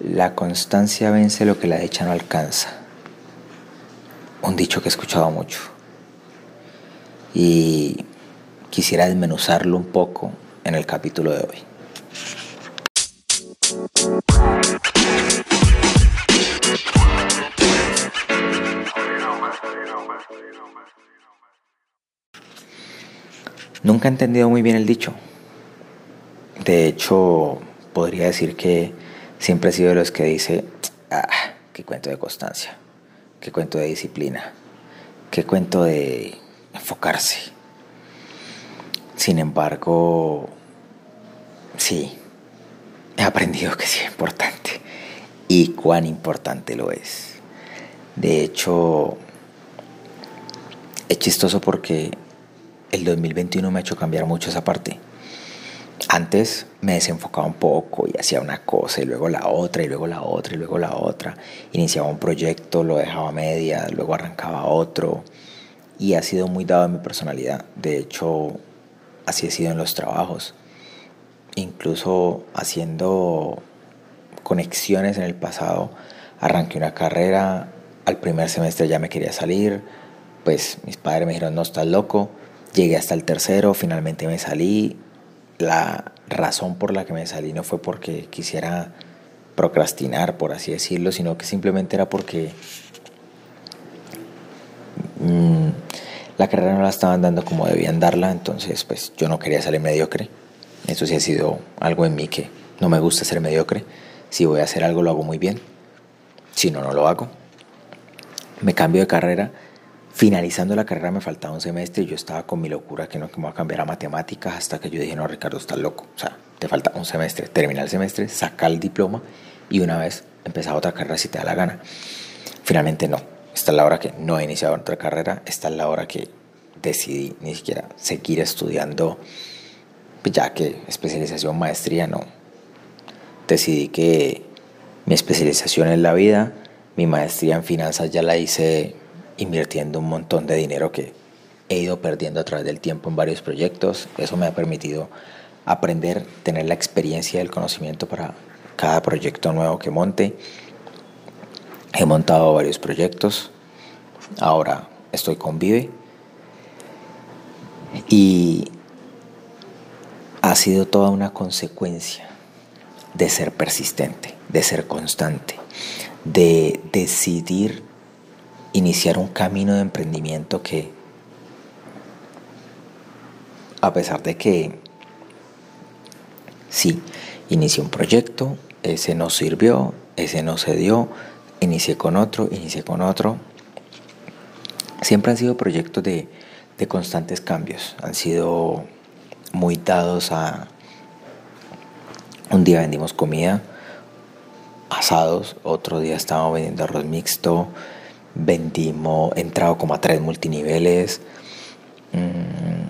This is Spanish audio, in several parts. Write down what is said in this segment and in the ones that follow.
La constancia vence lo que la dicha no alcanza. Un dicho que he escuchado mucho. Y quisiera desmenuzarlo un poco en el capítulo de hoy. Nunca he entendido muy bien el dicho. De hecho, podría decir que siempre he sido de los que dice, ah, qué cuento de constancia, qué cuento de disciplina, qué cuento de enfocarse. Sin embargo, sí, he aprendido que sí es importante y cuán importante lo es. De hecho, es chistoso porque el 2021 me ha hecho cambiar mucho esa parte. Antes me desenfocaba un poco y hacía una cosa y luego la otra y luego la otra y luego la otra. Iniciaba un proyecto, lo dejaba a media, luego arrancaba otro. Y ha sido muy dado a mi personalidad. De hecho, así he sido en los trabajos. Incluso haciendo conexiones en el pasado, arranqué una carrera, al primer semestre ya me quería salir, pues mis padres me dijeron, no, estás loco, Llegué hasta el tercero, finalmente me salí. La razón por la que me salí no fue porque quisiera procrastinar, por así decirlo, sino que simplemente era porque mm, la carrera no la estaban dando como debían darla, entonces pues yo no quería salir mediocre. Eso sí ha sido algo en mí que no me gusta ser mediocre. Si voy a hacer algo lo hago muy bien, si no, no lo hago. Me cambio de carrera Finalizando la carrera me faltaba un semestre y yo estaba con mi locura que no me voy a cambiar a matemáticas hasta que yo dije, no, Ricardo, estás loco. O sea, te falta un semestre. Termina el semestre, saca el diploma y una vez empezar otra carrera si te da la gana. Finalmente no. Esta es la hora que no he iniciado otra carrera. Esta es la hora que decidí ni siquiera seguir estudiando, ya que especialización, maestría, no. Decidí que mi especialización es la vida, mi maestría en finanzas ya la hice invirtiendo un montón de dinero que he ido perdiendo a través del tiempo en varios proyectos. Eso me ha permitido aprender, tener la experiencia y el conocimiento para cada proyecto nuevo que monte. He montado varios proyectos. Ahora estoy con Vive. Y ha sido toda una consecuencia de ser persistente, de ser constante, de decidir iniciar un camino de emprendimiento que, a pesar de que sí, inicié un proyecto, ese no sirvió, ese no se dio, inicié con otro, inicié con otro, siempre han sido proyectos de, de constantes cambios, han sido muy dados a... Un día vendimos comida, asados, otro día estábamos vendiendo arroz mixto, vendimos, entrado como a tres multiniveles, mm,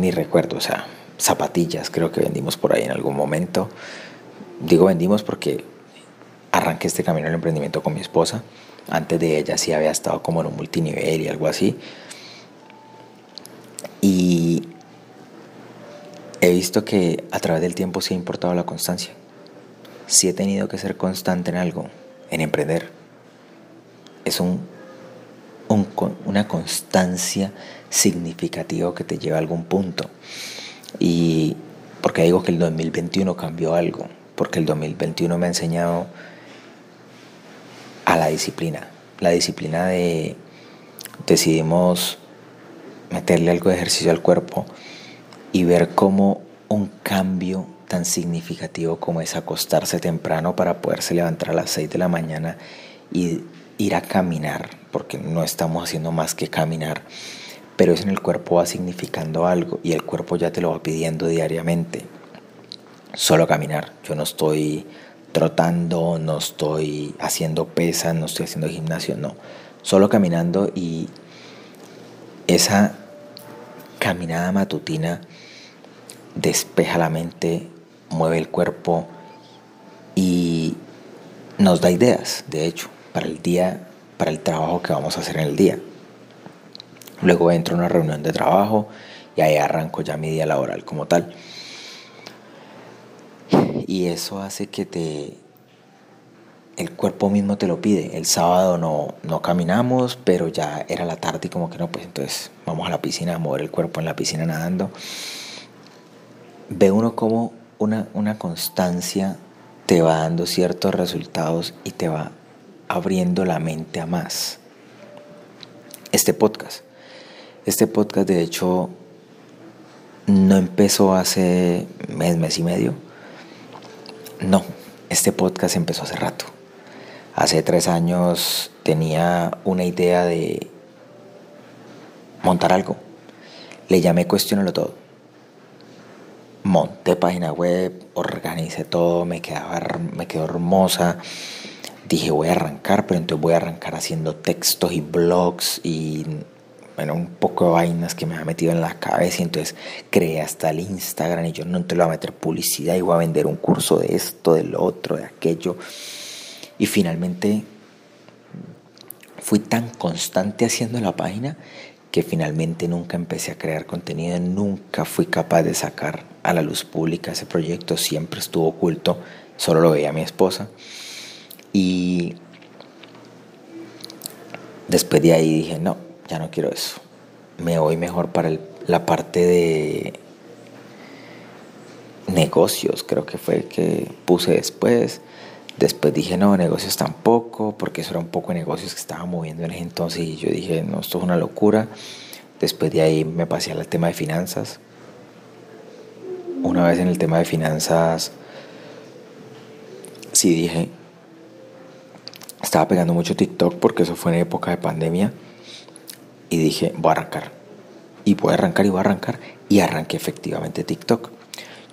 ni recuerdo, o sea, zapatillas creo que vendimos por ahí en algún momento. Digo vendimos porque arranqué este camino del emprendimiento con mi esposa. Antes de ella sí había estado como en un multinivel y algo así. Y he visto que a través del tiempo sí ha importado la constancia. Sí he tenido que ser constante en algo, en emprender es un, una constancia significativa que te lleva a algún punto. Y porque digo que el 2021 cambió algo, porque el 2021 me ha enseñado a la disciplina, la disciplina de decidimos meterle algo de ejercicio al cuerpo y ver cómo un cambio tan significativo como es acostarse temprano para poderse levantar a las 6 de la mañana y ir a caminar, porque no estamos haciendo más que caminar, pero eso en el cuerpo va significando algo y el cuerpo ya te lo va pidiendo diariamente. Solo caminar, yo no estoy trotando, no estoy haciendo pesas, no estoy haciendo gimnasio, no. Solo caminando y esa caminada matutina despeja la mente, mueve el cuerpo y nos da ideas, de hecho para el día, para el trabajo que vamos a hacer en el día. Luego entro a una reunión de trabajo y ahí arranco ya mi día laboral como tal. Y eso hace que te el cuerpo mismo te lo pide. El sábado no, no caminamos, pero ya era la tarde y como que no, pues entonces vamos a la piscina a mover el cuerpo en la piscina nadando. Ve uno como una, una constancia te va dando ciertos resultados y te va abriendo la mente a más. Este podcast. Este podcast de hecho no empezó hace mes, mes y medio. No, este podcast empezó hace rato. Hace tres años tenía una idea de montar algo. Le llamé Cuestionalo Todo. Monté página web, organicé todo, me, quedaba, me quedó hermosa. Dije voy a arrancar, pero entonces voy a arrancar haciendo textos y blogs y bueno, un poco de vainas que me ha metido en la cabeza y entonces creé hasta el Instagram y yo no te lo voy a meter publicidad y voy a vender un curso de esto, del otro, de aquello. Y finalmente fui tan constante haciendo la página que finalmente nunca empecé a crear contenido, nunca fui capaz de sacar a la luz pública ese proyecto, siempre estuvo oculto, solo lo veía mi esposa. Y después de ahí dije, no, ya no quiero eso, me voy mejor para la parte de negocios, creo que fue el que puse después. Después dije, no, negocios tampoco, porque eso era un poco de negocios que estaba moviendo en ese entonces y yo dije, no, esto es una locura. Después de ahí me pasé al tema de finanzas. Una vez en el tema de finanzas, sí dije, estaba pegando mucho TikTok porque eso fue en época de pandemia y dije, voy a arrancar. Y voy a arrancar y voy a arrancar. Y arranqué efectivamente TikTok.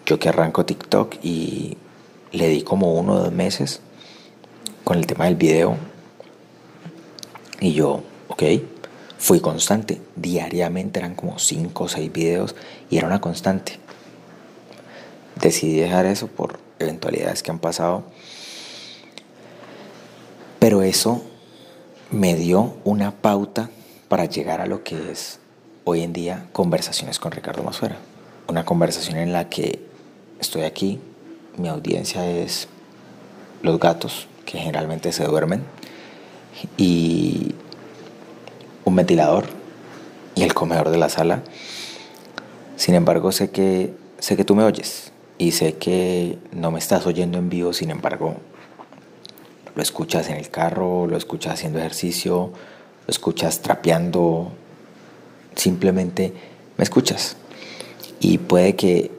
Yo que arranco TikTok y le di como uno o dos meses con el tema del video. Y yo, ok, fui constante. Diariamente eran como cinco o seis videos y era una constante. Decidí dejar eso por eventualidades que han pasado. Pero eso me dio una pauta para llegar a lo que es hoy en día conversaciones con Ricardo Masuera. Una conversación en la que estoy aquí mi audiencia es los gatos, que generalmente se duermen, y un ventilador y el comedor de la sala. Sin embargo, sé que, sé que tú me oyes y sé que no me estás oyendo en vivo, sin embargo, lo escuchas en el carro, lo escuchas haciendo ejercicio, lo escuchas trapeando, simplemente me escuchas. Y puede que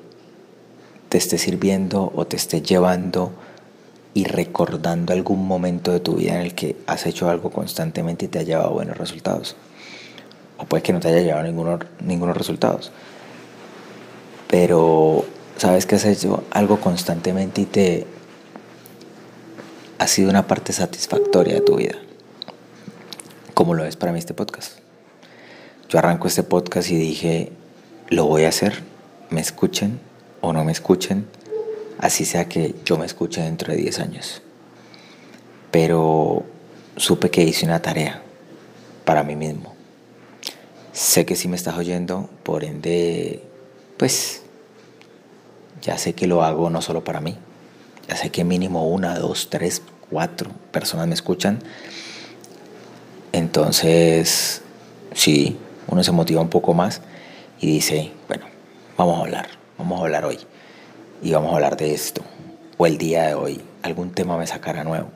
te esté sirviendo o te esté llevando y recordando algún momento de tu vida en el que has hecho algo constantemente y te ha llevado buenos resultados. O puede que no te haya llevado ninguno, ningunos resultados. Pero sabes que has hecho algo constantemente y te ha sido una parte satisfactoria de tu vida. Como lo es para mí este podcast. Yo arranco este podcast y dije, lo voy a hacer, me escuchen, o no me escuchen, así sea que yo me escuche dentro de 10 años. Pero supe que hice una tarea para mí mismo. Sé que si me estás oyendo, por ende, pues ya sé que lo hago no solo para mí. Ya sé que mínimo una, dos, tres, cuatro personas me escuchan. Entonces, sí, uno se motiva un poco más y dice, bueno, vamos a hablar vamos a hablar hoy y vamos a hablar de esto, o el día de hoy, algún tema me sacará nuevo.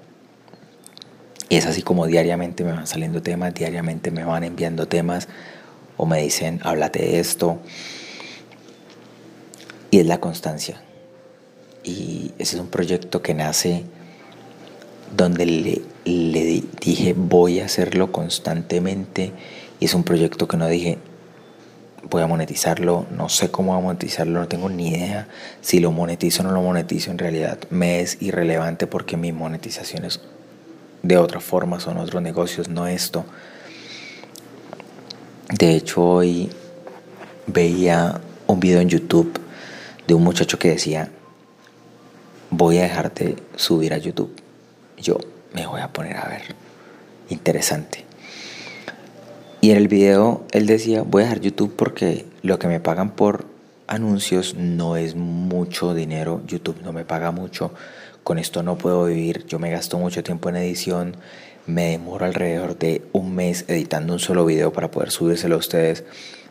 Y es así como diariamente me van saliendo temas, diariamente me van enviando temas o me dicen, háblate de esto. Y es la constancia. Y ese es un proyecto que nace donde le, le dije voy a hacerlo constantemente. Y es un proyecto que no dije voy a monetizarlo, no sé cómo voy a monetizarlo, no tengo ni idea si lo monetizo o no lo monetizo, en realidad me es irrelevante porque mis monetizaciones de otra forma son otros negocios, no esto. De hecho, hoy veía un video en YouTube de un muchacho que decía, voy a dejarte subir a YouTube. Yo me voy a poner a ver. Interesante. Y en el video él decía, voy a dejar YouTube porque lo que me pagan por anuncios, no es mucho dinero, YouTube no me paga mucho, con esto no puedo vivir, yo me gasto mucho tiempo en edición, me demoro alrededor de un mes editando un solo video para poder subírselo a ustedes.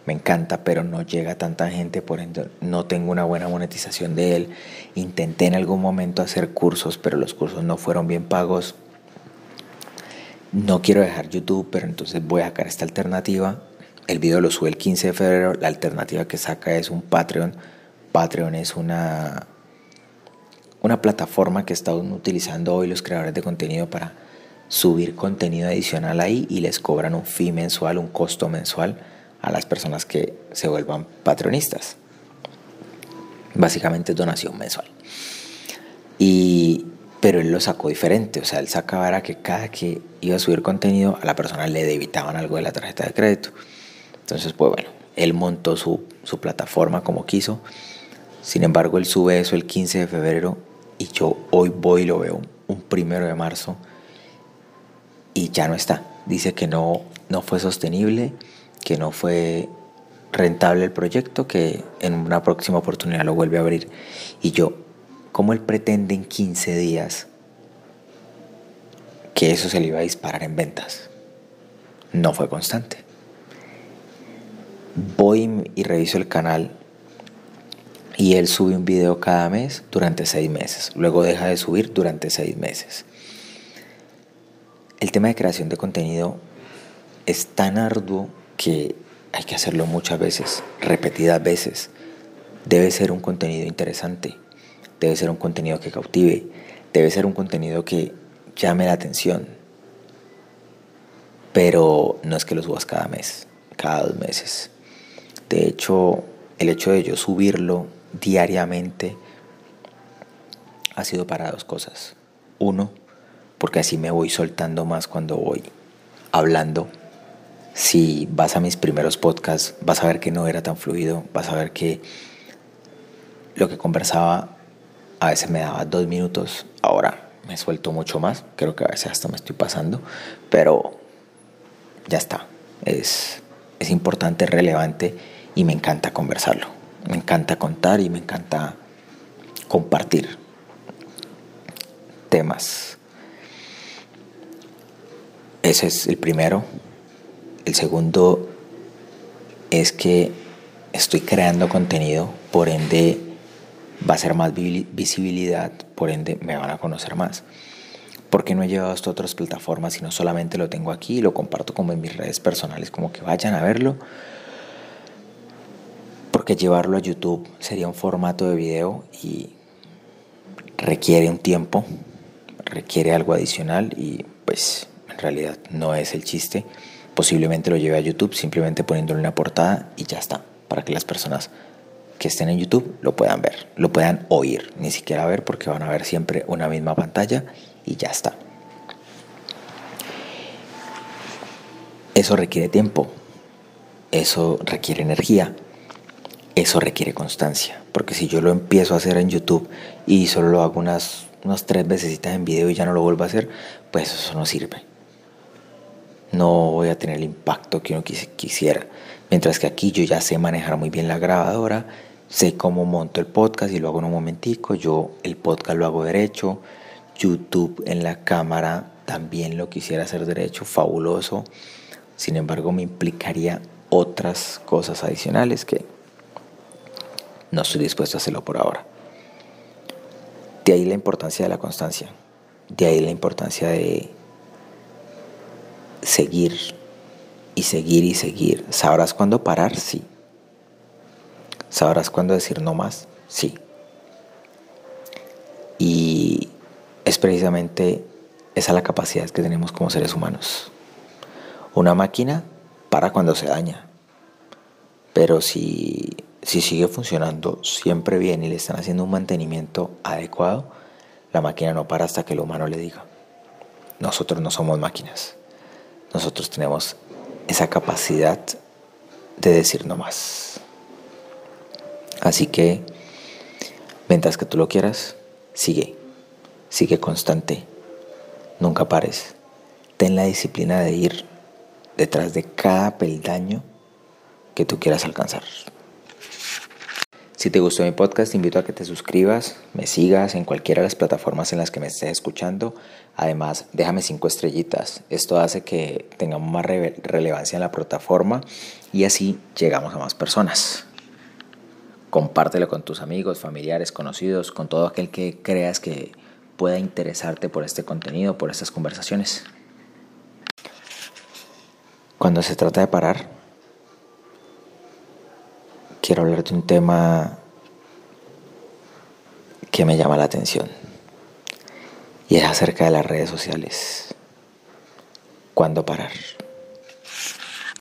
Me encanta, pero no llega tanta gente, por ende no tengo una buena monetización de él. Intenté en algún momento hacer cursos, pero los cursos no fueron bien pagos. No quiero dejar YouTube, pero entonces voy a sacar esta alternativa. El video lo sube el 15 de febrero. La alternativa que saca es un Patreon. Patreon es una, una plataforma que están utilizando hoy los creadores de contenido para subir contenido adicional ahí y les cobran un fee mensual, un costo mensual a las personas que se vuelvan patronistas. Básicamente es donación mensual. Y, pero él lo sacó diferente, o sea, él sacaba que cada que iba a subir contenido a la persona le debitaban algo de la tarjeta de crédito. Entonces, pues bueno, él montó su, su plataforma como quiso. Sin embargo, él sube eso el 15 de febrero y yo hoy voy y lo veo un primero de marzo y ya no está. Dice que no, no fue sostenible, que no fue rentable el proyecto, que en una próxima oportunidad lo vuelve a abrir. Y yo, ¿cómo él pretende en 15 días que eso se le iba a disparar en ventas? No fue constante. Voy y reviso el canal y él sube un video cada mes durante seis meses. Luego deja de subir durante seis meses. El tema de creación de contenido es tan arduo que hay que hacerlo muchas veces, repetidas veces. Debe ser un contenido interesante, debe ser un contenido que cautive, debe ser un contenido que llame la atención. Pero no es que lo subas cada mes, cada dos meses. De hecho, el hecho de yo subirlo diariamente ha sido para dos cosas. Uno, porque así me voy soltando más cuando voy hablando. Si vas a mis primeros podcasts, vas a ver que no era tan fluido, vas a ver que lo que conversaba a veces me daba dos minutos, ahora me suelto mucho más, creo que a veces hasta me estoy pasando, pero ya está, es, es importante, relevante y me encanta conversarlo, me encanta contar y me encanta compartir temas. Ese es el primero. El segundo es que estoy creando contenido, por ende va a ser más visibilidad, por ende me van a conocer más. Porque no he llevado esto a otras plataformas, sino solamente lo tengo aquí y lo comparto como en mis redes personales, como que vayan a verlo. Porque llevarlo a YouTube sería un formato de video y requiere un tiempo, requiere algo adicional y pues realidad no es el chiste. Posiblemente lo lleve a YouTube simplemente poniéndole una portada y ya está, para que las personas que estén en YouTube lo puedan ver, lo puedan oír, ni siquiera ver porque van a ver siempre una misma pantalla y ya está. Eso requiere tiempo, eso requiere energía, eso requiere constancia, porque si yo lo empiezo a hacer en YouTube y solo lo hago unas, unas tres veces en video y ya no lo vuelvo a hacer, pues eso no sirve no voy a tener el impacto que uno quisiera. Mientras que aquí yo ya sé manejar muy bien la grabadora, sé cómo monto el podcast y lo hago en un momentico, yo el podcast lo hago derecho, YouTube en la cámara también lo quisiera hacer derecho, fabuloso. Sin embargo, me implicaría otras cosas adicionales que no estoy dispuesto a hacerlo por ahora. De ahí la importancia de la constancia, de ahí la importancia de seguir y seguir y seguir. ¿Sabrás cuándo parar? Sí. ¿Sabrás cuándo decir no más? Sí. Y es precisamente esa la capacidad que tenemos como seres humanos. Una máquina para cuando se daña. Pero si, si sigue funcionando siempre bien y le están haciendo un mantenimiento adecuado, la máquina no para hasta que el humano le diga. Nosotros no somos máquinas nosotros tenemos esa capacidad de decir no más. Así que, mientras que tú lo quieras, sigue, sigue constante, nunca pares. Ten la disciplina de ir detrás de cada peldaño que tú quieras alcanzar. Si te gustó mi podcast, te invito a que te suscribas, me sigas en cualquiera de las plataformas en las que me estés escuchando. Además, déjame cinco estrellitas. Esto hace que tengamos más relevancia en la plataforma y así llegamos a más personas. Compártelo con tus amigos, familiares, conocidos, con todo aquel que creas que pueda interesarte por este contenido, por estas conversaciones. Cuando se trata de parar, quiero hablar de un tema que me llama la atención y es acerca de las redes sociales. ¿Cuándo parar?